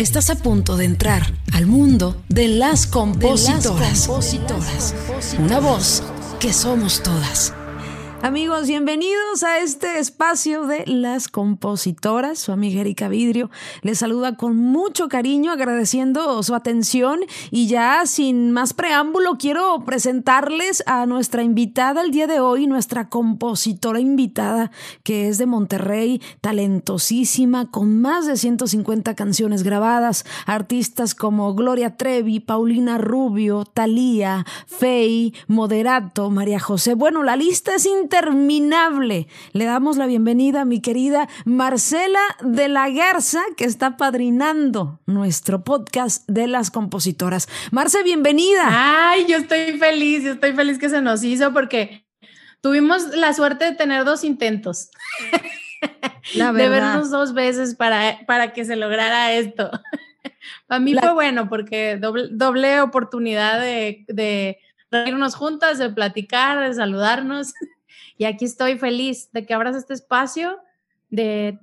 Estás a punto de entrar al mundo de las compositoras. Una voz que somos todas. Amigos, bienvenidos a este espacio de las compositoras. Su amiga Erika Vidrio les saluda con mucho cariño, agradeciendo su atención y ya sin más preámbulo quiero presentarles a nuestra invitada el día de hoy, nuestra compositora invitada que es de Monterrey, talentosísima, con más de 150 canciones grabadas, artistas como Gloria Trevi, Paulina Rubio, Thalía, Fey, Moderato, María José. Bueno, la lista es interminable. Le damos la bienvenida a mi querida Marcela de la Garza, que está padrinando nuestro podcast de las compositoras. Marce, bienvenida. Ay, yo estoy feliz, yo estoy feliz que se nos hizo porque tuvimos la suerte de tener dos intentos. La de vernos dos veces para, para que se lograra esto. Para mí fue bueno porque doble, oportunidad de, de reírnos juntas, de platicar, de saludarnos. Y aquí estoy feliz de que abras este espacio, de,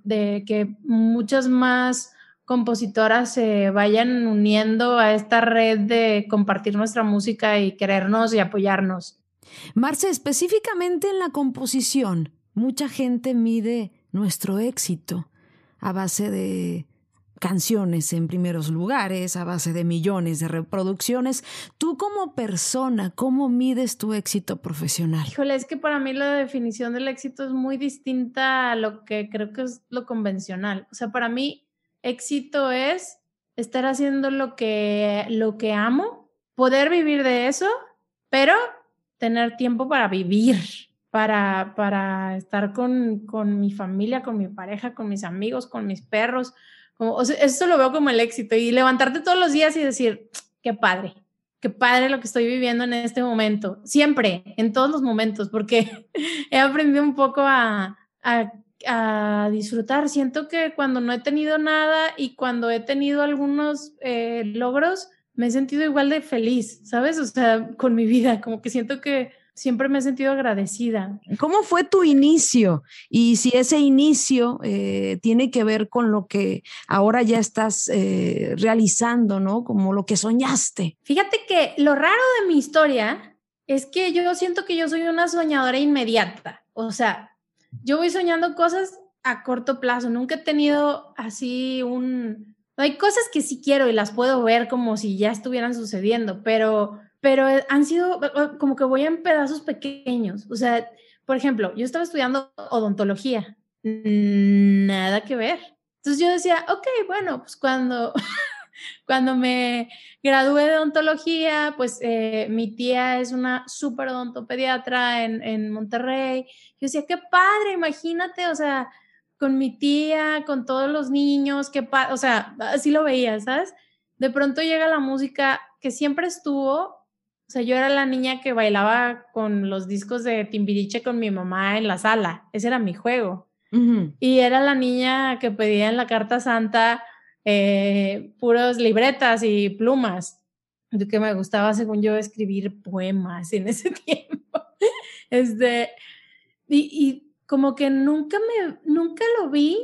que muchas más compositoras se vayan uniendo a esta red de compartir nuestra música y querernos y apoyarnos. Marce, específicamente en la composición, mucha gente mide nuestro éxito a base de canciones en primeros lugares a base de millones de reproducciones. Tú como persona, ¿cómo mides tu éxito profesional? Híjole, es que para mí la definición del éxito es muy distinta a lo que creo que es lo convencional. O sea, para mí éxito es estar haciendo lo que, lo que amo, poder vivir de eso, pero tener tiempo para vivir, para, para estar con, con mi familia, con mi pareja, con mis amigos, con mis perros como, eso lo veo como el éxito y levantarte todos los días y decir, qué padre, qué padre lo que estoy viviendo en este momento. Siempre, en todos los momentos, porque he aprendido un poco a, a, a, disfrutar. Siento que cuando no he tenido nada y cuando he tenido algunos eh, logros, me he sentido igual de feliz, ¿sabes? O sea, con mi vida, como que siento que siempre me he sentido agradecida. ¿Cómo fue tu inicio? Y si ese inicio eh, tiene que ver con lo que ahora ya estás eh, realizando, ¿no? Como lo que soñaste. Fíjate que lo raro de mi historia es que yo siento que yo soy una soñadora inmediata. O sea, yo voy soñando cosas a corto plazo. Nunca he tenido así un... Hay cosas que sí quiero y las puedo ver como si ya estuvieran sucediendo, pero pero eh, han sido como que voy en pedazos pequeños. O sea, por ejemplo, yo estaba estudiando odontología, nada que ver. Entonces yo decía, ok, bueno, pues cuando, cuando me gradué de odontología, pues eh, mi tía es una súper odontopediatra en, en Monterrey. Yo decía, qué padre, imagínate, o sea, con mi tía, con todos los niños, qué padre, o sea, así lo veía, ¿sabes? De pronto llega la música que siempre estuvo, o sea, yo era la niña que bailaba con los discos de Timbiriche con mi mamá en la sala. Ese era mi juego. Y era la niña que pedía en la carta santa eh, puros libretas y plumas. De que me gustaba, según yo, escribir poemas en ese tiempo. este, y, y como que nunca me, nunca lo vi.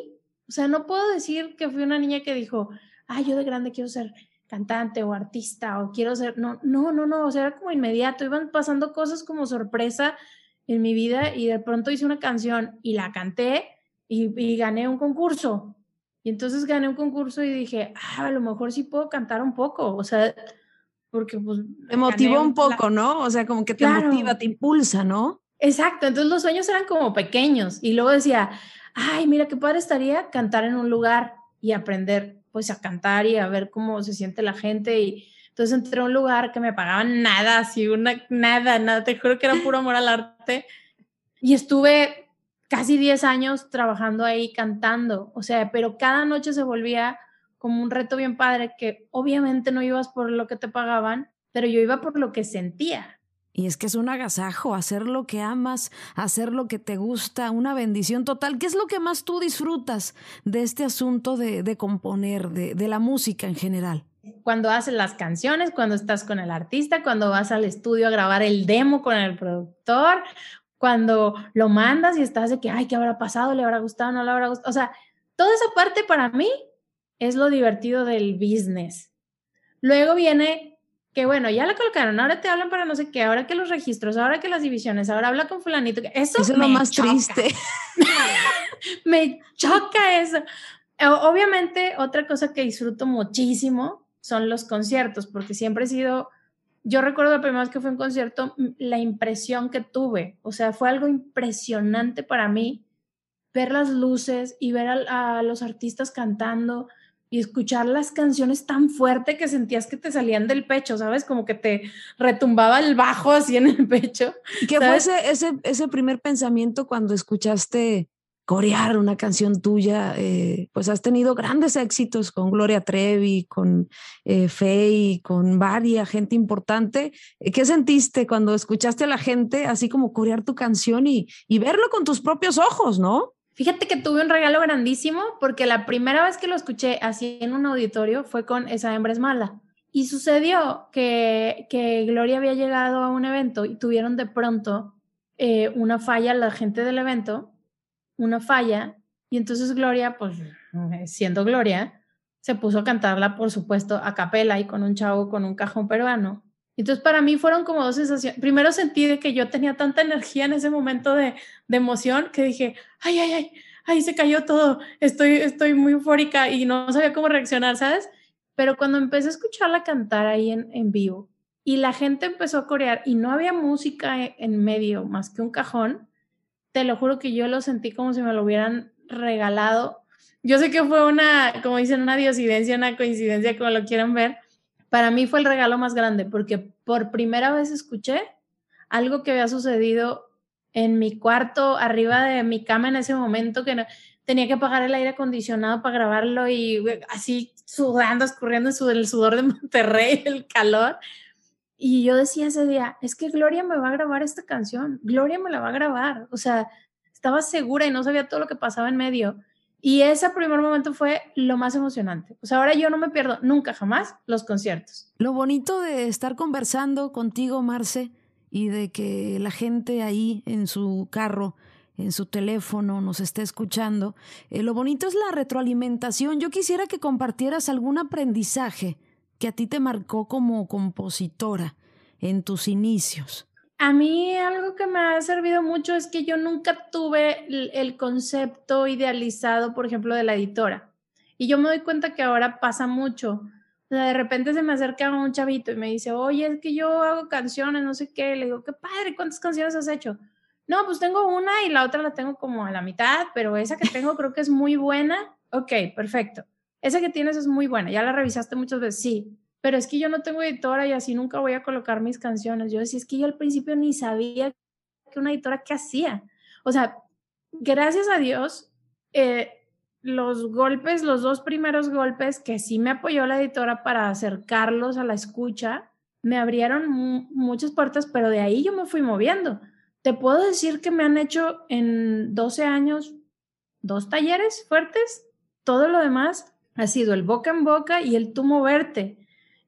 O sea, no puedo decir que fui una niña que dijo, ah, yo de grande quiero ser cantante o artista o quiero ser, no, no, no, no, o sea, era como inmediato, iban pasando cosas como sorpresa en mi vida y de pronto hice una canción y la canté y, gané un concurso. Y entonces gané un concurso y dije, ah, a lo mejor sí puedo cantar un poco, o sea, porque pues... Te motivó un poco, ¿no? O sea, como que te motiva, te impulsa, ¿no? Exacto, entonces los sueños eran como pequeños y luego decía, ay, mira qué padre estaría cantar en un lugar y aprender pues a cantar y a ver cómo se siente la gente y entonces entré a un lugar que me pagaban nada, así una, nada, nada, te juro que era puro amor al arte y estuve casi 10 años trabajando ahí cantando, o sea, pero cada noche se volvía como un reto bien padre que obviamente no ibas por lo que te pagaban, pero yo iba por lo que sentía. Y es que es un agasajo, hacer lo que amas, hacer lo que te gusta, una bendición total. ¿Qué es lo que más tú disfrutas de este asunto de, componer, de, de la música en general? Cuando haces las canciones, cuando estás con el artista, cuando vas al estudio a grabar el demo con el productor, cuando lo mandas y estás de que, ay, ¿qué habrá pasado? ¿Le habrá gustado? ¿No le habrá gustado? O sea, toda esa parte para mí es lo divertido del business. Luego viene que bueno, ya la colocaron, ahora te hablan para no sé qué, ahora que los registros, ahora que las divisiones, ahora habla con fulanito. Eso, es lo más triste. me choca eso. Obviamente, otra cosa que disfruto muchísimo son los conciertos, porque siempre he sido, yo recuerdo la primera vez que fue un concierto, la impresión que tuve, o sea, fue algo impresionante para mí ver las luces y ver a los artistas cantando y escuchar las canciones tan fuerte que sentías que te salían del pecho, ¿sabes? Como que te retumbaba el bajo así en el pecho. ¿Qué fue ese, ese, ese, primer pensamiento cuando escuchaste corear una canción tuya? Eh, pues has tenido grandes éxitos con Gloria Trevi, con eh, Faye, con varias gente importante. ¿Qué sentiste cuando escuchaste a la gente así como corear tu canción y, y verlo con tus propios ojos, no? Fíjate que tuve un regalo grandísimo porque la primera vez que lo escuché así en un auditorio fue con Esa hembra es mala. Y sucedió que, que Gloria había llegado a un evento y tuvieron de pronto eh, una falla, la gente del evento, una falla. Y entonces Gloria, pues eh, siendo Gloria, se puso a cantarla, por supuesto, a capela y con un chavo con un cajón peruano. Entonces, para mí fueron como dos sensaciones. Primero sentí que yo tenía tanta energía en ese momento de, de emoción que dije, ay, ay, ay, ay, se cayó todo, estoy, estoy muy eufórica y no sabía cómo reaccionar, ¿sabes? Pero cuando empecé a escucharla cantar ahí en, en vivo y la gente empezó a corear y no había música e, en medio más que un cajón, te lo juro que yo lo sentí como si me lo hubieran regalado. Yo sé que fue una, como dicen, una diosidencia, una coincidencia, como lo quieran ver, para mí fue el regalo más grande porque por primera vez escuché algo que había sucedido en mi cuarto, arriba de mi cama en ese momento, que tenía que apagar el aire acondicionado para grabarlo y así sudando, escurriendo el sudor de Monterrey, el calor. Y yo decía ese día, es que Gloria me va a grabar esta canción, Gloria me la va a grabar. O sea, estaba segura y no sabía todo lo que pasaba en medio. Y ese primer momento fue lo más emocionante. Sea, ahora yo no me pierdo nunca, jamás los conciertos. Lo bonito de estar conversando contigo, Marce, y de que la gente ahí en su carro, en su teléfono, nos esté escuchando, eh, lo bonito es la retroalimentación. Yo quisiera que compartieras algún aprendizaje que a ti te marcó como compositora en tus inicios. A mí algo que me ha servido mucho es que yo nunca tuve el concepto idealizado, por ejemplo, de la editora. Y yo me doy cuenta que ahora pasa mucho. O sea, de repente se me acerca un chavito y me dice, oye, es que yo hago canciones, no sé qué. Le digo, qué padre, ¿cuántas canciones has hecho? No, pues tengo una y la otra la tengo como a la mitad, pero esa que tengo creo que es muy buena. Ok, perfecto. Esa que tienes es muy buena. ¿Ya la revisaste muchas veces? Sí pero es que yo no tengo editora y así nunca voy a colocar mis canciones. Yo decía, es que yo al principio ni sabía que una editora qué hacía. O sea, gracias a Dios, eh, los golpes, los dos primeros golpes que sí me apoyó la editora para acercarlos a la escucha, me abrieron muchas puertas, pero de ahí yo me fui moviendo. Te puedo decir que me han hecho en 12 años dos talleres fuertes, todo lo demás ha sido el boca en boca y el tú moverte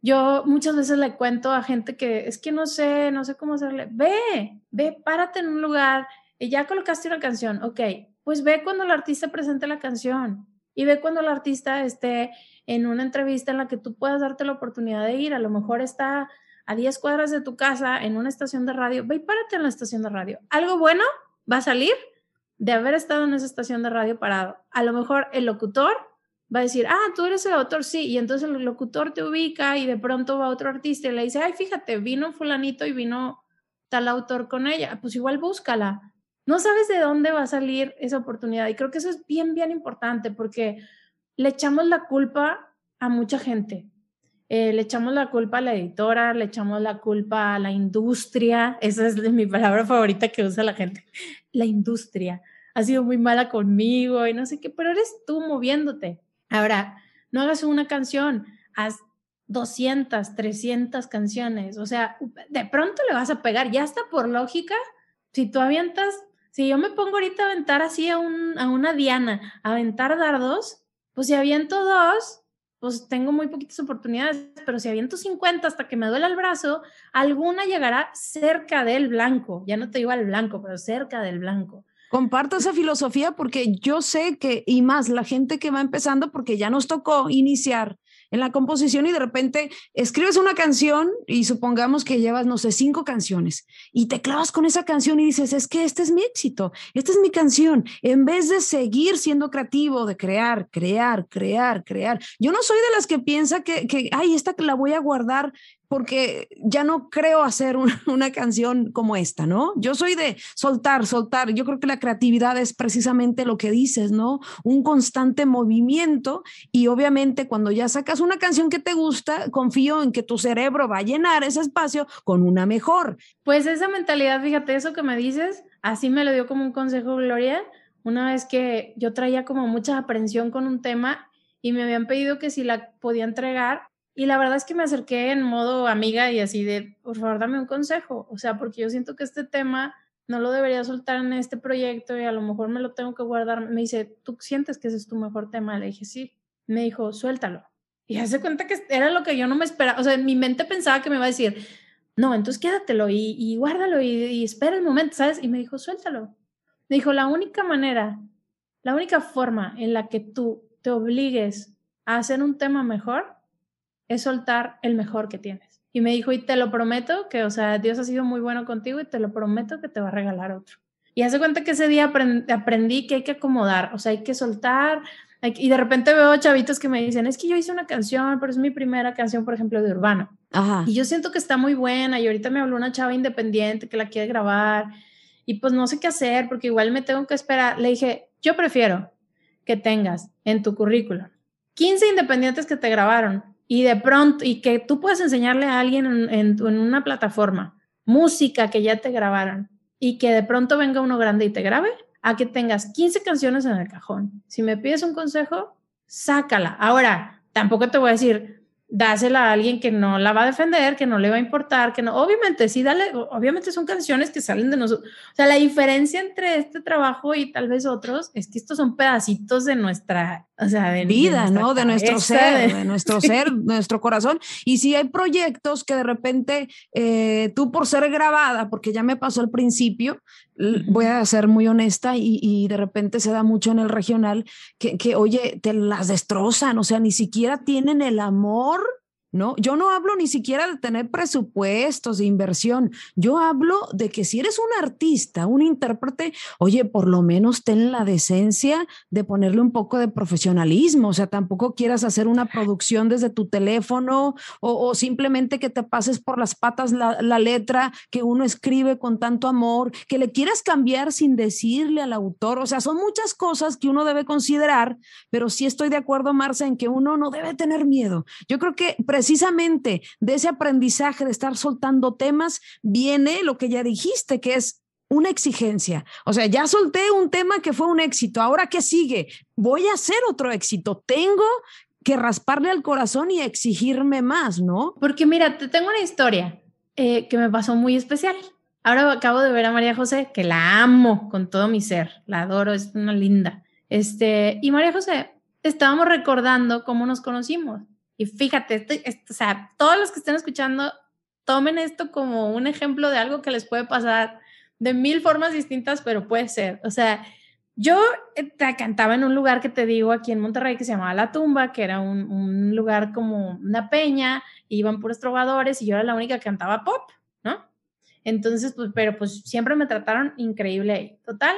yo muchas veces le cuento a gente que es que no sé, no sé cómo hacerle. Ve, ve, párate en un lugar y ya colocaste una canción. Ok, pues ve cuando el artista presente la canción y ve cuando el artista esté en una entrevista en la que tú puedas darte la oportunidad de ir. A lo mejor está a 10 cuadras de tu casa en una estación de radio. Ve y párate en la estación de radio. Algo bueno va a salir de haber estado en esa estación de radio parado. A lo mejor el locutor va a decir, ah, tú eres el autor, sí, y entonces el locutor te ubica y de pronto va otro artista y le dice, ay, fíjate, vino fulanito y vino tal autor con ella, pues igual búscala. No sabes de dónde va a salir esa oportunidad y creo que eso es bien, bien importante porque le echamos la culpa a mucha gente. Eh, le echamos la culpa a la editora, le echamos la culpa a la industria, esa es mi palabra favorita que usa la gente, la industria. Ha sido muy mala conmigo y no sé qué, pero eres tú moviéndote. Ahora, no hagas una canción, haz 200, 300 canciones. O sea, de pronto le vas a pegar. Ya está por lógica. Si tú avientas, si yo me pongo ahorita a aventar así a, un, a una diana, a aventar dardos, pues si aviento dos, pues tengo muy poquitas oportunidades. Pero si aviento 50 hasta que me duele el brazo, alguna llegará cerca del blanco. Ya no te digo al blanco, pero cerca del blanco. Comparto esa filosofía porque yo sé que, y más la gente que va empezando, porque ya nos tocó iniciar en la composición y de repente escribes una canción y supongamos que llevas, no sé, cinco canciones y te clavas con esa canción y dices, es que este es mi éxito, esta es mi canción, en vez de seguir siendo creativo, de crear, crear, crear, crear. Yo no soy de las que piensa que, que ay, esta la voy a guardar porque ya no creo hacer una, canción como esta, ¿no? Yo soy de soltar, soltar. Yo creo que la creatividad es precisamente lo que dices, ¿no? Un constante movimiento y obviamente cuando ya sacas una canción que te gusta, confío en que tu cerebro va a llenar ese espacio con una mejor. Pues esa mentalidad, fíjate, eso que me dices, así me lo dio como un consejo Gloria, una vez que yo traía como mucha aprensión con un tema y me habían pedido que si la podía entregar y la verdad es que me acerqué en modo amiga y así de, por favor, dame un consejo. O sea, porque yo siento que este tema no lo debería soltar en este proyecto y a lo mejor me lo tengo que guardar. Me dice, ¿tú sientes que ese es tu mejor tema? Le dije, sí. Me dijo, suéltalo. Y hace cuenta que era lo que yo no me esperaba. O sea, mi mente pensaba que me iba a decir, no, entonces quédatelo y, y guárdalo y, y espera el momento, ¿sabes? Y me dijo, suéltalo. Me dijo, la única manera, la única forma en la que tú te obligues a hacer un tema mejor es soltar el mejor que tienes. Y me dijo, y te lo prometo que, o sea, Dios ha sido muy bueno contigo y te lo prometo que te va a regalar otro. Y hace cuenta que ese día aprendí que hay que acomodar, o sea, hay que soltar. y de repente veo chavitos que me dicen, es que yo hice una canción, pero es mi primera canción, por ejemplo, de urbano. Y yo siento que está muy buena y ahorita me habló una chava independiente que la quiere grabar y pues no sé qué hacer porque igual me tengo que esperar. Le dije, yo prefiero que tengas en tu currículum 15 independientes que te grabaron y de pronto, y que tú puedes enseñarle a alguien en, en, una plataforma música que ya te grabaron y que de pronto venga uno grande y te grabe, a que tengas 15 canciones en el cajón. Si me pides un consejo, sácala. Ahora, tampoco te voy a decir, dásela a alguien que no la va a defender, que no le va a importar, que no, obviamente, sí, dale, obviamente son canciones que salen de nosotros. O sea, la diferencia entre este trabajo y tal vez otros es que estos son pedacitos de nuestra, o sea, de vida, ¿no? De nuestro ser, de, nuestro ser, nuestro corazón. Y si hay proyectos que de repente eh, tú por ser grabada, porque ya me pasó al principio, voy a ser muy honesta y, y, de repente se da mucho en el regional que, que, oye, te las destrozan, o sea, ni siquiera tienen el amor ¿no? Yo no hablo ni siquiera de tener presupuestos de inversión, yo hablo de que si eres un artista, un intérprete, oye, por lo menos ten la decencia de ponerle un poco de profesionalismo, o sea, tampoco quieras hacer una producción desde tu teléfono o, simplemente que te pases por las patas la, la, letra que uno escribe con tanto amor, que le quieras cambiar sin decirle al autor, o sea, son muchas cosas que uno debe considerar, pero sí estoy de acuerdo, Marcia, en que uno no debe tener miedo. Yo creo que precisamente de ese aprendizaje de estar soltando temas viene lo que ya dijiste, que es una exigencia. O sea, ya solté un tema que fue un éxito. Ahora, ¿qué sigue? Voy a hacer otro éxito. Tengo que rasparle al corazón y exigirme más, ¿no? Porque mira, te tengo una historia eh, que me pasó muy especial. Ahora acabo de ver a María José, que la amo con todo mi ser, la adoro, es una linda. Este, y María José, estábamos recordando cómo nos conocimos. Y fíjate, o sea, todos los que estén escuchando, tomen esto como un ejemplo de algo que les puede pasar de mil formas distintas, pero puede ser. O sea, yo eh, cantaba en un lugar que te digo aquí en Monterrey que se llamaba La Tumba, que era un, lugar como una peña, iban puros trovadores y yo era la única que cantaba pop, ¿no? Entonces, pues, pero pues siempre me trataron increíble ahí. Total,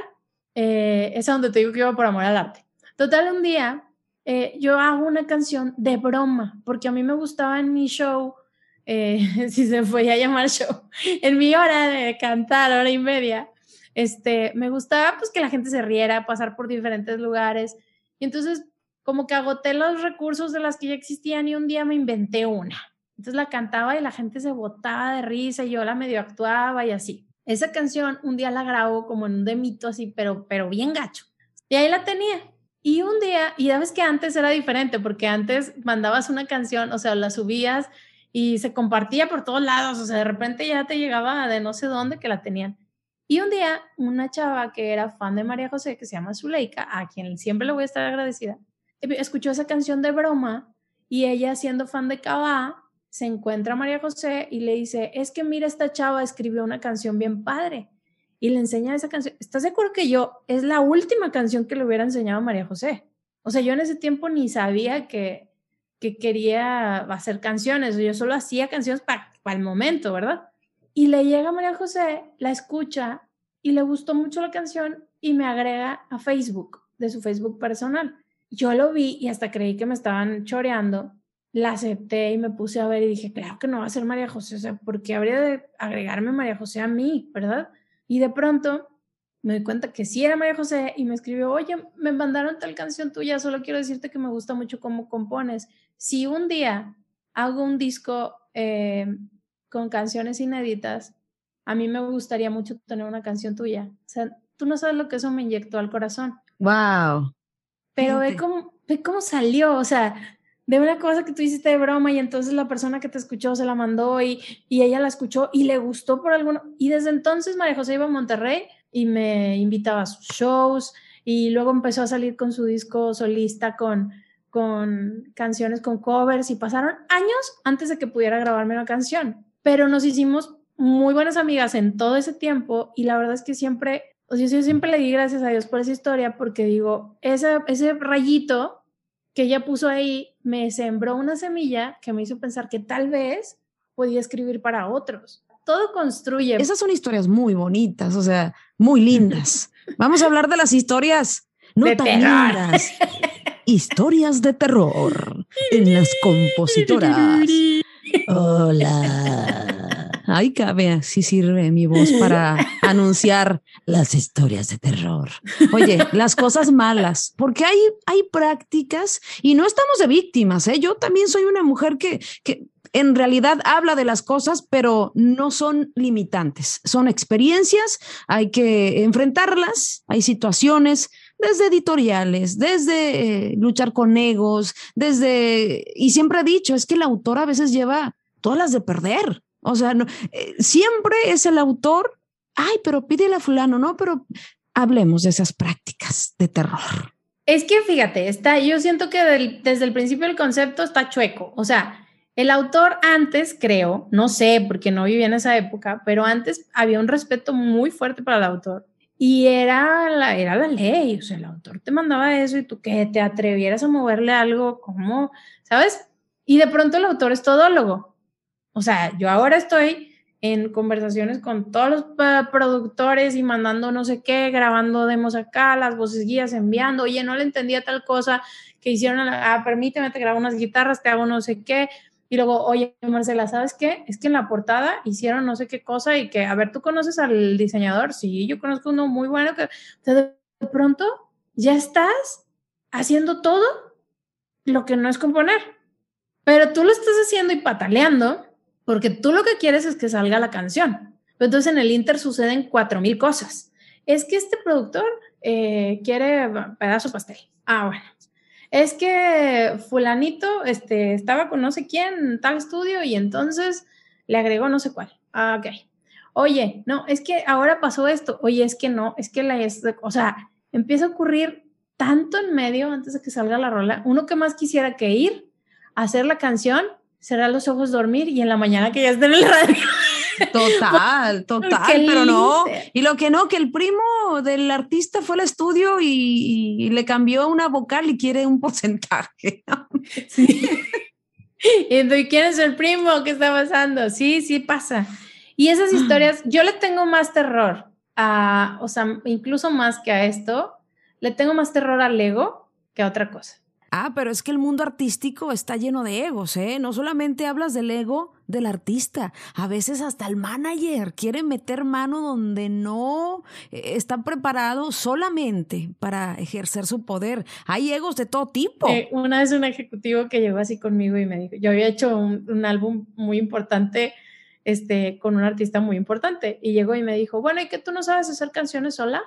eh, es donde te digo que iba por amor al arte. Total, un día eh, yo hago una canción de broma, porque a mí me gustaba en mi show, eh, si se podía llamar show, en mi hora de cantar, hora y media, este, me gustaba pues que la gente se riera, pasar por diferentes lugares. Y entonces como que agoté los recursos de las que ya existían y un día me inventé una. Entonces la cantaba y la gente se botaba de risa y yo la medio actuaba y así. Esa canción un día la grabo como en un demito así, pero, pero bien gacho. Y ahí la tenía. Y un día, y sabes que antes era diferente, porque antes mandabas una canción, o sea, la subías y se compartía por todos lados, o sea, de repente ya te llegaba de no sé dónde que la tenían. Y un día, una chava que era fan de María José, que se llama Zuleika, a quien siempre le voy a estar agradecida, escuchó esa canción de broma y ella, siendo fan de Cabá, se encuentra a María José y le dice, es que mira, esta chava escribió una canción bien padre y le enseña esa canción. ¿Estás de acuerdo que yo es la última canción que le hubiera enseñado a María José? O sea, yo en ese tiempo ni sabía que, que quería hacer canciones, yo solo hacía canciones para el momento, ¿verdad? Y le llega a María José, la escucha y le gustó mucho la canción y me agrega a Facebook, de su Facebook personal. Yo lo vi y hasta creí que me estaban choreando. La acepté y me puse a ver y dije, claro que no va a ser María José, o sea, ¿por qué habría de agregarme María José a mí, verdad? Y de pronto me di cuenta que sí era María José y me escribió, oye, me mandaron tal canción tuya, solo quiero decirte que me gusta mucho cómo compones. Si un día hago un disco eh, con canciones inéditas, a mí me gustaría mucho tener una canción tuya. O sea, tú no sabes lo que eso me inyectó al corazón. Wow. Pero ve cómo, ve cómo salió, o sea, de una cosa que tú hiciste de broma y entonces la persona que te escuchó se la mandó y, y ella la escuchó y le gustó por alguno. Y desde entonces María José iba a Monterrey y me invitaba a sus shows y luego empezó a salir con su disco solista con, con canciones con covers y pasaron años antes de que pudiera grabarme una canción. Pero nos hicimos muy buenas amigas en todo ese tiempo y la verdad es que siempre, o sea, yo siempre le di gracias a Dios por esa historia porque digo, ese, ese rayito que ella puso ahí me sembró una semilla que me hizo pensar que tal vez podía escribir para otros. Todo construye. Esas son historias muy bonitas, o sea, muy lindas. Vamos a hablar de las historias no tan lindas. Historias de terror en las compositoras. Hola. Ay, cabe, sí sirve mi voz para anunciar las historias de terror. Oye, las cosas malas, porque hay, hay prácticas y no estamos de víctimas, ¿eh? Yo también soy una mujer que, que en realidad habla de las cosas, pero no son limitantes, son experiencias, hay que enfrentarlas, hay situaciones, desde editoriales, desde eh, luchar con egos, desde, y siempre he dicho, es que el autor a veces lleva todas las de perder. O sea, eh, siempre es el autor, ay, pero pídele a fulano, no, pero hablemos de esas prácticas de terror. Es que fíjate, está, yo siento que desde el principio el concepto está chueco. O sea, el autor antes, creo, no sé, porque no vivía en esa época, pero antes había un respeto muy fuerte para el autor. Y era la, era la ley, o sea, el autor te mandaba eso y tú que te atrevieras a moverle algo, como, ¿sabes? Y de pronto el autor es todólogo. O sea, yo ahora estoy en conversaciones con todos los productores y mandando no sé qué, grabando demos acá, las voces guías enviando, oye, no le entendía tal cosa que hicieron, ah, permíteme, te grabo unas guitarras, te hago no sé qué, y luego, oye, Marcela, ¿sabes qué? Es que en la portada hicieron no sé qué cosa y que, a ver, ¿tú conoces al diseñador? Sí, yo conozco uno muy bueno que de pronto ya estás haciendo todo lo que no es componer, pero tú lo estás haciendo y pataleando porque tú lo que quieres es que salga la canción. Entonces en el Inter suceden cuatro mil cosas. Es que este productor eh, quiere pedazo pastel. Ah, bueno es que fulanito este, estaba con no sé quién en tal estudio y entonces le agregó no sé cuál. Ah, ok. Oye, no, es que ahora pasó esto. Oye, es que no, es que la, o sea, empieza a ocurrir tanto en medio antes de que salga la rola. Uno que más quisiera que ir a hacer la canción, cerrar los ojos, dormir y en la mañana que ya esté en el radio. Total, total, pero no. Y lo que no, que el primo del artista fue al estudio y, le cambió una vocal y quiere un porcentaje. Sí. ¿Y quién es el primo? ¿Qué está pasando? Sí, sí pasa. Y esas historias, yo le tengo más terror a, o sea, incluso más que a esto, le tengo más terror al ego que a otra cosa. Ah, pero es que el mundo artístico está lleno de egos, ¿eh? No solamente hablas del ego del artista, a veces hasta el manager quiere meter mano donde no eh, está preparado solamente para ejercer su poder. Hay egos de todo tipo. Eh, una vez un ejecutivo que llegó así conmigo y me dijo, yo había hecho un, un álbum muy importante este, con un artista muy importante y llegó y me dijo, bueno, ¿y que tú no sabes hacer canciones sola?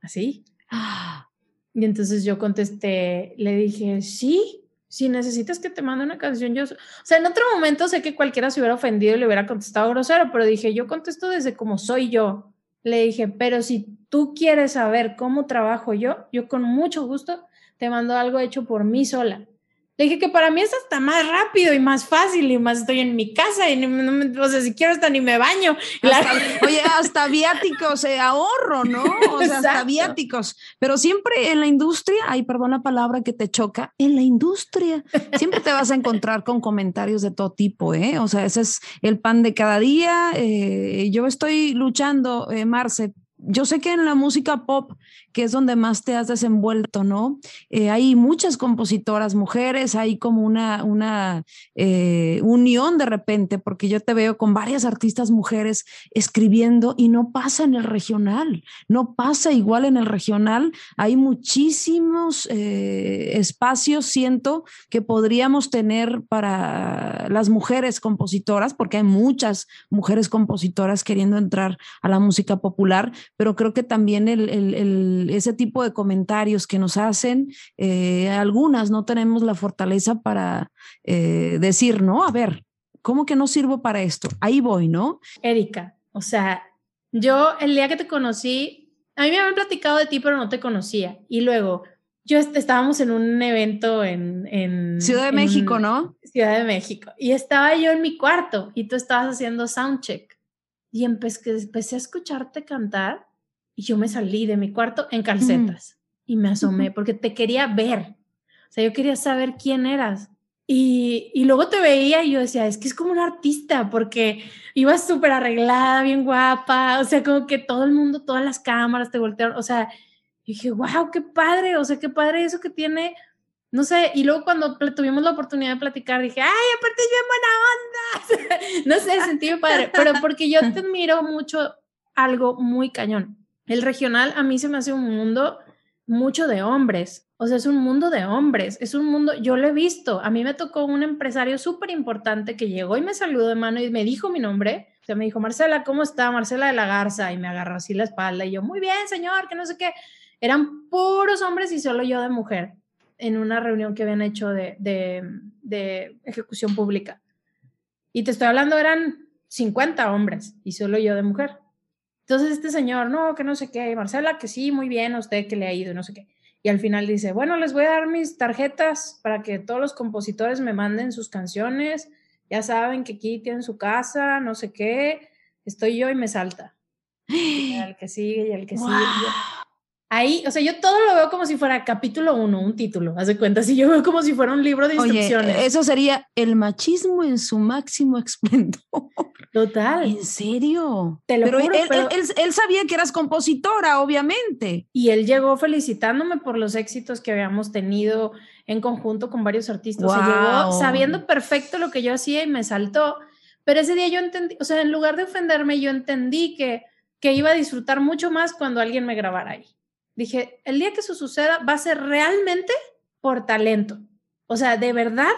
Así. Ah, y entonces yo contesté, le dije, sí, si necesitas que te mande una canción, yo... O sea, en otro momento sé que cualquiera se hubiera ofendido y le hubiera contestado grosero, pero dije, yo contesto desde como soy yo. Le dije, pero si tú quieres saber cómo trabajo yo, yo con mucho gusto te mando algo hecho por mí sola. Le dije que para mí es hasta más rápido y más fácil y más estoy en mi casa y no, o sea, si quiero hasta ni me baño. oye, hasta viáticos, eh, ahorro, ¿no? O sea, hasta viáticos. Pero siempre en la industria, ay, perdón la palabra que te choca, en la industria siempre te vas a encontrar con comentarios de todo tipo, ¿eh? O sea, ese es el pan de cada día. Eh, yo estoy luchando, eh, Marce, yo sé que en la música pop, que es donde más te has desenvuelto, ¿no? Eh, hay muchas compositoras mujeres, hay como una, una eh, unión de repente, porque yo te veo con varias artistas mujeres escribiendo y no pasa en el regional, no pasa igual en el regional. Hay muchísimos eh, espacios, siento, que podríamos tener para las mujeres compositoras, porque hay muchas mujeres compositoras queriendo entrar a la música popular pero creo que también el, ese tipo de comentarios que nos hacen, eh, algunas no tenemos la fortaleza para eh, decir, no, a ver, ¿cómo que no sirvo para esto? Ahí voy, ¿no? Erika, o sea, yo el día que te conocí, a mí me habían platicado de ti, pero no te conocía. Y luego, yo estábamos en un evento en, Ciudad de México, ¿no? Ciudad de México. Y estaba yo en mi cuarto y tú estabas haciendo soundcheck y empecé, empecé a escucharte cantar y yo me salí de mi cuarto en calcetas y me asomé porque te quería ver. O sea, yo quería saber quién eras. Y, y, luego te veía y yo decía, es que es como un artista, porque ibas súper arreglada, bien guapa, o sea, como que todo el mundo, todas las cámaras te voltearon, o sea, dije, wow, qué padre, o sea, qué padre eso que tiene no sé, y luego cuando tuvimos la oportunidad de platicar, dije, ay, aparte es bien buena onda. no sé, sentí padre, pero porque yo te admiro mucho algo muy cañón. El regional a mí se me hace un mundo mucho de hombres, o sea, es un mundo de hombres, es un mundo, yo lo he visto, a mí me tocó un empresario súper importante que llegó y me saludó de mano y me dijo mi nombre, o sea, me dijo, Marcela, ¿cómo está? Marcela de la Garza, y me agarró así la espalda y yo, muy bien, señor, que no sé qué, eran puros hombres y solo yo de mujer en una reunión que habían hecho de, de, ejecución pública. Y te estoy hablando, eran 50 hombres y solo yo de mujer. Entonces este señor, no, que no sé qué, Marcela, que sí, muy bien, usted que le ha ido, no sé qué. Y al final dice, bueno, les voy a dar mis tarjetas para que todos los compositores me manden sus canciones. Ya saben que aquí tienen su casa, no sé qué. Estoy yo y me salta. Y el que sigue y el que sigue ahí, o sea, yo todo lo veo como si fuera capítulo uno, un título, haz de cuenta, si yo veo como si fuera un libro de instrucciones. eso sería el machismo en su máximo esplendor. Total. ¿En serio? Te lo pero, juro, él, pero... Él, sabía que eras compositora, obviamente. Y él llegó felicitándome por los éxitos que habíamos tenido en conjunto con varios artistas. O sea, llegó sabiendo perfecto lo que yo hacía y me saltó. Pero ese día yo entendí, o sea, en lugar de ofenderme, yo entendí que, que iba a disfrutar mucho más cuando alguien me grabara ahí. Dije, el día que eso suceda va a ser realmente por talento. O sea, de verdad,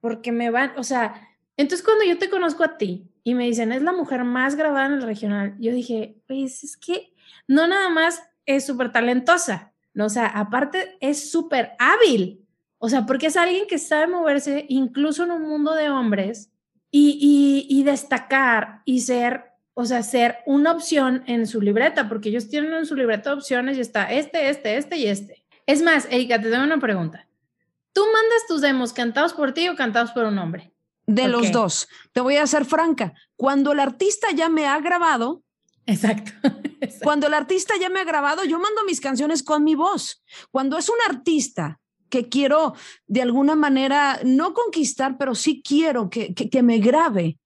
porque me van, o sea, entonces cuando yo te conozco a ti y me dicen, es la mujer más grabada en el regional, yo dije, pues es que no nada más es súper talentosa, ¿no? o sea, aparte es súper hábil. O sea, porque es alguien que sabe moverse incluso en un mundo de hombres y, y, y destacar y ser o sea, ser una opción en su libreta, porque ellos tienen en su libreta opciones y está este, este, este y este. Es más, Erika, te doy una pregunta. ¿Tú mandas tus demos cantados por ti o cantados por un hombre? De los dos. Te voy a ser franca. Cuando el artista ya me ha grabado, Exacto, Cuando el artista ya me ha grabado, yo mando mis canciones con mi voz. Cuando es un artista que quiero de alguna manera no conquistar, pero sí quiero que, que me grabe,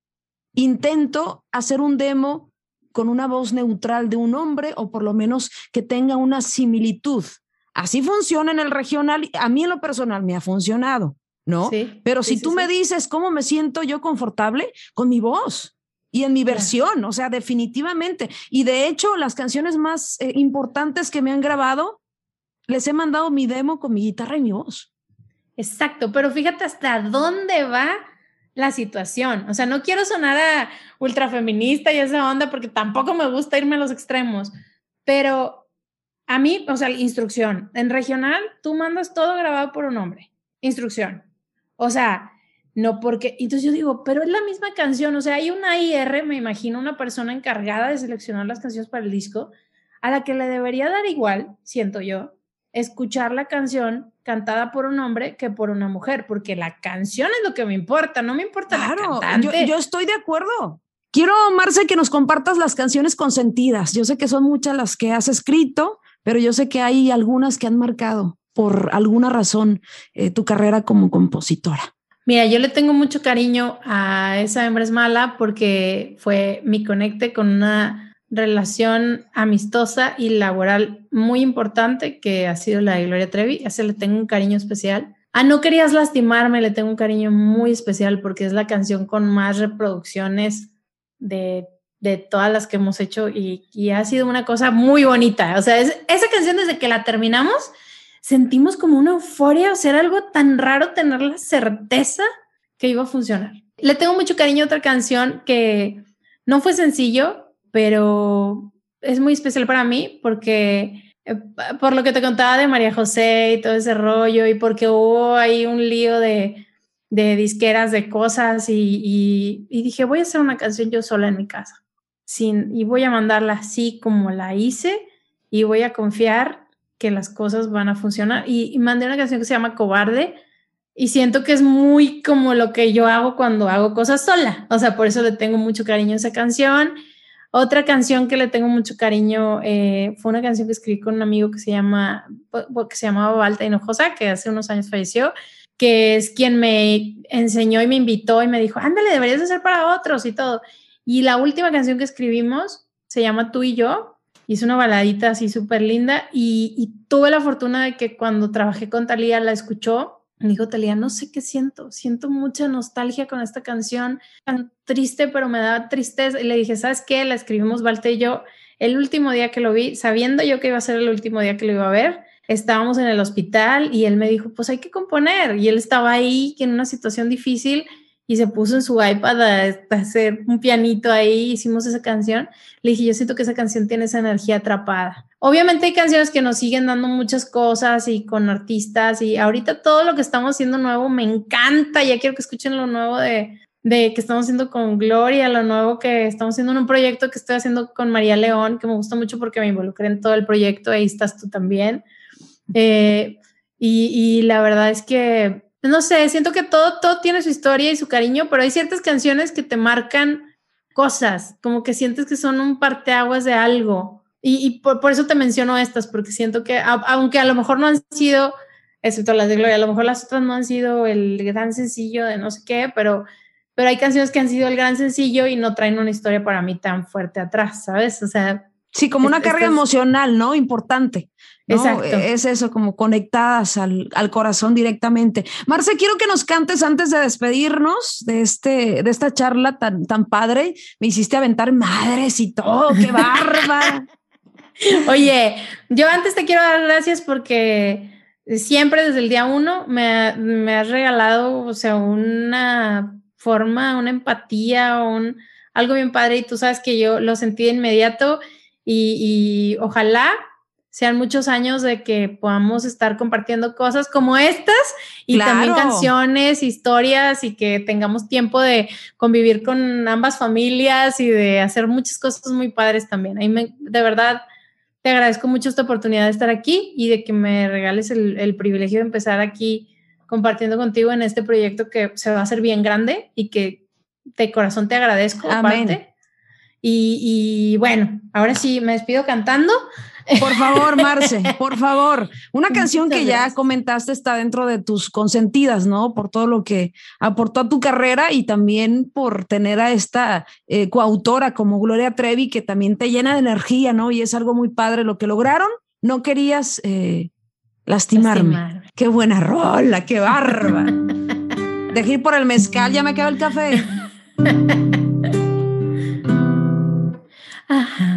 intento hacer un demo con una voz neutral de un hombre o por lo menos que tenga una similitud. Así funciona en el regional. A mí en lo personal me ha funcionado, ¿no? Pero si tú me dices cómo me siento yo confortable con mi voz y en mi versión, o sea, definitivamente. Y de hecho, las canciones más eh, importantes que me han grabado, les he mandado mi demo con mi guitarra y mi voz. Exacto, pero fíjate hasta dónde va la situación. O sea, no quiero sonar a ultra feminista y esa onda porque tampoco me gusta irme a los extremos, pero a mí, o sea, instrucción. En regional, tú mandas todo grabado por un hombre. Instrucción. O sea, no porque, entonces yo digo, pero es la misma canción, o sea, hay una IR, me imagino, una persona encargada de seleccionar las canciones para el disco, a la que le debería dar igual, siento yo, escuchar la canción cantada por un hombre que por una mujer, porque la canción es lo que me importa, no me importa la cantante. Yo, yo estoy de acuerdo. Quiero, Marce, que nos compartas las canciones consentidas. Yo sé que son muchas las que has escrito, pero yo sé que hay algunas que han marcado por alguna razón eh, tu carrera como compositora. Mira, yo le tengo mucho cariño a esa hembra es mala porque fue mi conecte con una relación amistosa y laboral muy importante que ha sido la de Gloria Trevi. A le tengo un cariño especial. A No Querías Lastimarme le tengo un cariño muy especial porque es la canción con más reproducciones de, de todas las que hemos hecho y, y, ha sido una cosa muy bonita. O sea, esa canción desde que la terminamos sentimos como una euforia, o sea, era algo tan raro tener la certeza que iba a funcionar. Le tengo mucho cariño a otra canción que no fue sencillo, pero es muy especial para mí porque eh, por lo que te contaba de María José y todo ese rollo y porque hubo ahí un lío de, de disqueras de cosas y, y, dije, voy a hacer una canción yo sola en mi casa sin, y voy a mandarla así como la hice y voy a confiar que las cosas van a funcionar. Y, mandé una canción que se llama Cobarde y siento que es muy como lo que yo hago cuando hago cosas sola. O sea, por eso le tengo mucho cariño a esa canción. Otra canción que le tengo mucho cariño eh, fue una canción que escribí con un amigo que se llama que se llamaba Balta Hinojosa, que hace unos años falleció, que es quien me enseñó y me invitó y me dijo, ándale, deberías hacer para otros y todo. Y la última canción que escribimos se llama Tú y yo, y es una baladita así súper linda y, tuve la fortuna de que cuando trabajé con Talía la escuchó. Me dijo Talía, no sé qué siento, siento mucha nostalgia con esta canción, tan triste, pero me da tristeza. Y le dije, ¿sabes qué? La escribimos Valte y yo el último día que lo vi, sabiendo yo que iba a ser el último día que lo iba a ver. Estábamos en el hospital y él me dijo, pues hay que componer. Y él estaba ahí en una situación difícil y se puso en su iPad a, hacer un pianito ahí, hicimos esa canción. Le dije, yo siento que esa canción tiene esa energía atrapada. Obviamente hay canciones que nos siguen dando muchas cosas y con artistas y ahorita todo lo que estamos haciendo nuevo me encanta, ya quiero que escuchen lo nuevo de, de que estamos haciendo con Gloria, lo nuevo que estamos haciendo en un proyecto que estoy haciendo con María León, que me gusta mucho porque me involucré en todo el proyecto, ahí estás tú también. Eh, y, y la verdad es que no sé, siento que todo, todo tiene su historia y su cariño, pero hay ciertas canciones que te marcan cosas, como que sientes que son un parteaguas de algo. Y, por, eso te menciono estas, porque siento que, aunque a lo mejor no han sido, excepto las de Gloria, a lo mejor las otras no han sido el gran sencillo de no sé qué, pero, pero hay canciones que han sido el gran sencillo y no traen una historia para mí tan fuerte atrás, ¿sabes? O sea, Sí, como una carga emocional, ¿no? Importante. Exacto. Es eso, como conectadas al, corazón directamente. Marce, quiero que nos cantes antes de despedirnos de, este, de esta charla tan, tan padre. Me hiciste aventar madres y todo, qué bárbara. Oye, yo antes te quiero dar gracias porque siempre desde el día uno me, me has regalado, o sea, una forma, una empatía, un, algo bien padre y tú sabes que yo lo sentí de inmediato y, ojalá sean muchos años de que podamos estar compartiendo cosas como estas y también canciones, historias y que tengamos tiempo de convivir con ambas familias y de hacer muchas cosas muy padres también. Ahí me, de verdad te agradezco mucho esta oportunidad de estar aquí y de que me regales el, privilegio de empezar aquí compartiendo contigo en este proyecto que se va a hacer bien grande y que de corazón te agradezco. Amén. Y, bueno, ahora sí me despido cantando. Por favor, Marce, por favor. Una canción que ya comentaste está dentro de tus consentidas, ¿no? Por todo lo que aportó a tu carrera y también por tener a esta eh, coautora como Gloria Trevi, que también te llena de energía, ¿no? Y es algo muy padre lo que lograron. No querías eh, lastimarme. Qué buena rola, qué barba. Dejé ir por el mezcal, ya me quedó el café. Ajá,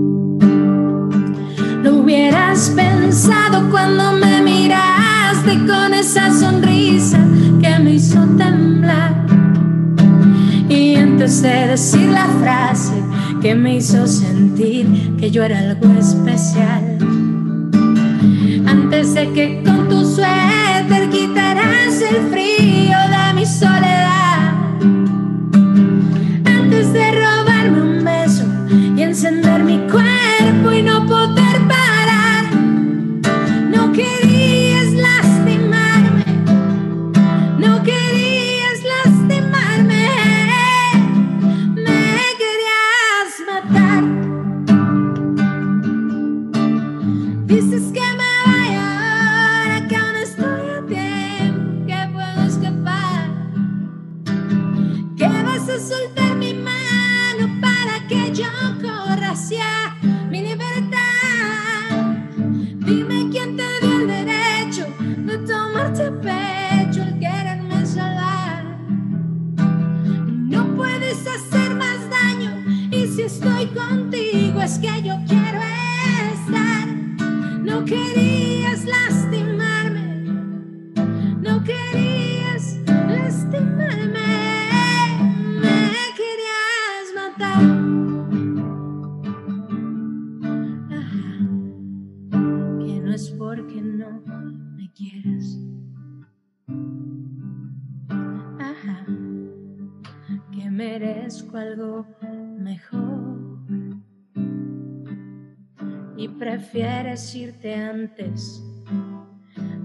Hubieras pensado cuando me miras llegaste con esa sonrisa que me hizo temblar. Y antes de decir la frase que me hizo sentir que yo era algo especial. Antes de que con tu suéter quitaras el frío de mi soledad. Prefieres irte antes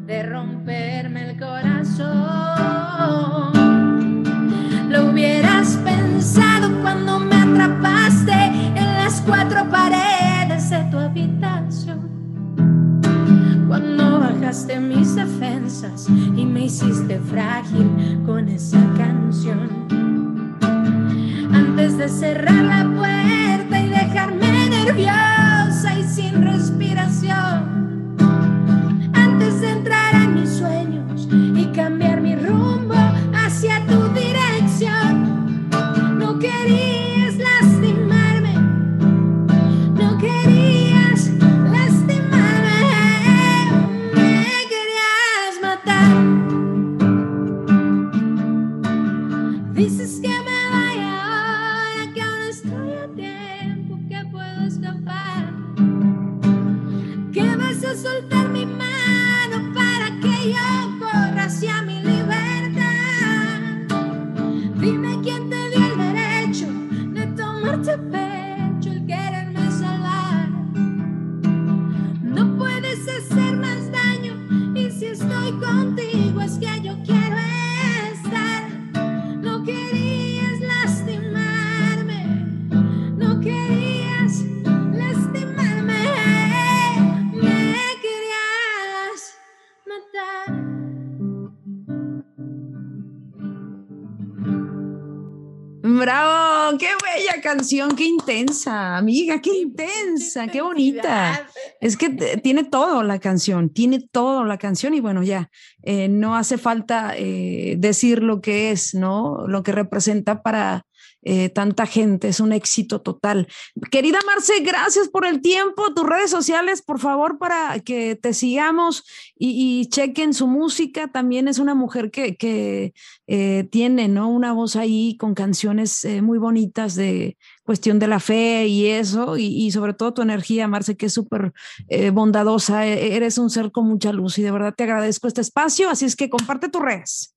de romperme el corazón. Lo hubieras pensado cuando me atrapaste en las cuatro paredes de tu habitación. Cuando bajaste mis defensas y me hiciste frágil con esa canción. Hacia mi libertad. Bella canción, qué intensa, amiga, qué intensa, qué bonita. Es que tiene todo la canción, tiene todo la canción y bueno, ya, eh, no hace falta eh, decir lo que es, ¿no? Lo que representa para eh, tanta gente, es un éxito total. Querida Marce, gracias por el tiempo, tus redes sociales, por favor, para que te sigamos y, chequen su música. También es una mujer que, que eh, tiene, ¿no? Una voz ahí con canciones eh, muy bonitas de cuestión de la fe y eso, y, y sobre todo tu energía, Marce, que es súper bondadosa, e- eres un ser con mucha luz y de verdad te agradezco este espacio, así es que comparte tus redes.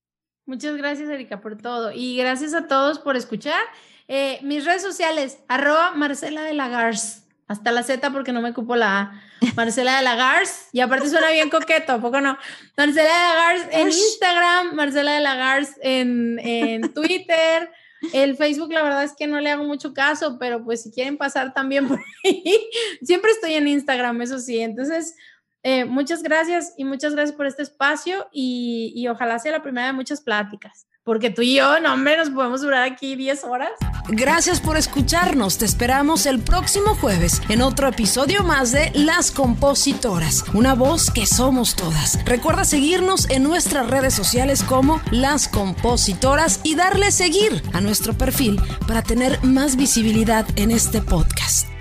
Muchas gracias, Erika, por todo. Y gracias a todos por escuchar. Eh, mis redes sociales, arroba Marcela de la Gars. Hasta la Z porque no me cupo la A. Marcela de la Gars. Y aparte suena bien coqueto, ¿a poco no? Marcela de la Gars en Instagram, Marcela de la Gars en, en Twitter. El Facebook, la verdad es que no le hago mucho caso, pero pues si quieren pasar también por ahí, siempre estoy en Instagram, eso sí. Entonces, eh, muchas gracias y muchas gracias por este espacio y, y ojalá sea la primera de muchas pláticas, porque tú y yo, no, hombre, nos podemos durar aquí 10 horas. Gracias por escucharnos. Te esperamos el próximo jueves en otro episodio más de Las Compositoras, una voz que somos todas. Recuerda seguirnos en nuestras redes sociales como Las Compositoras y darle seguir a nuestro perfil para tener más visibilidad en este podcast.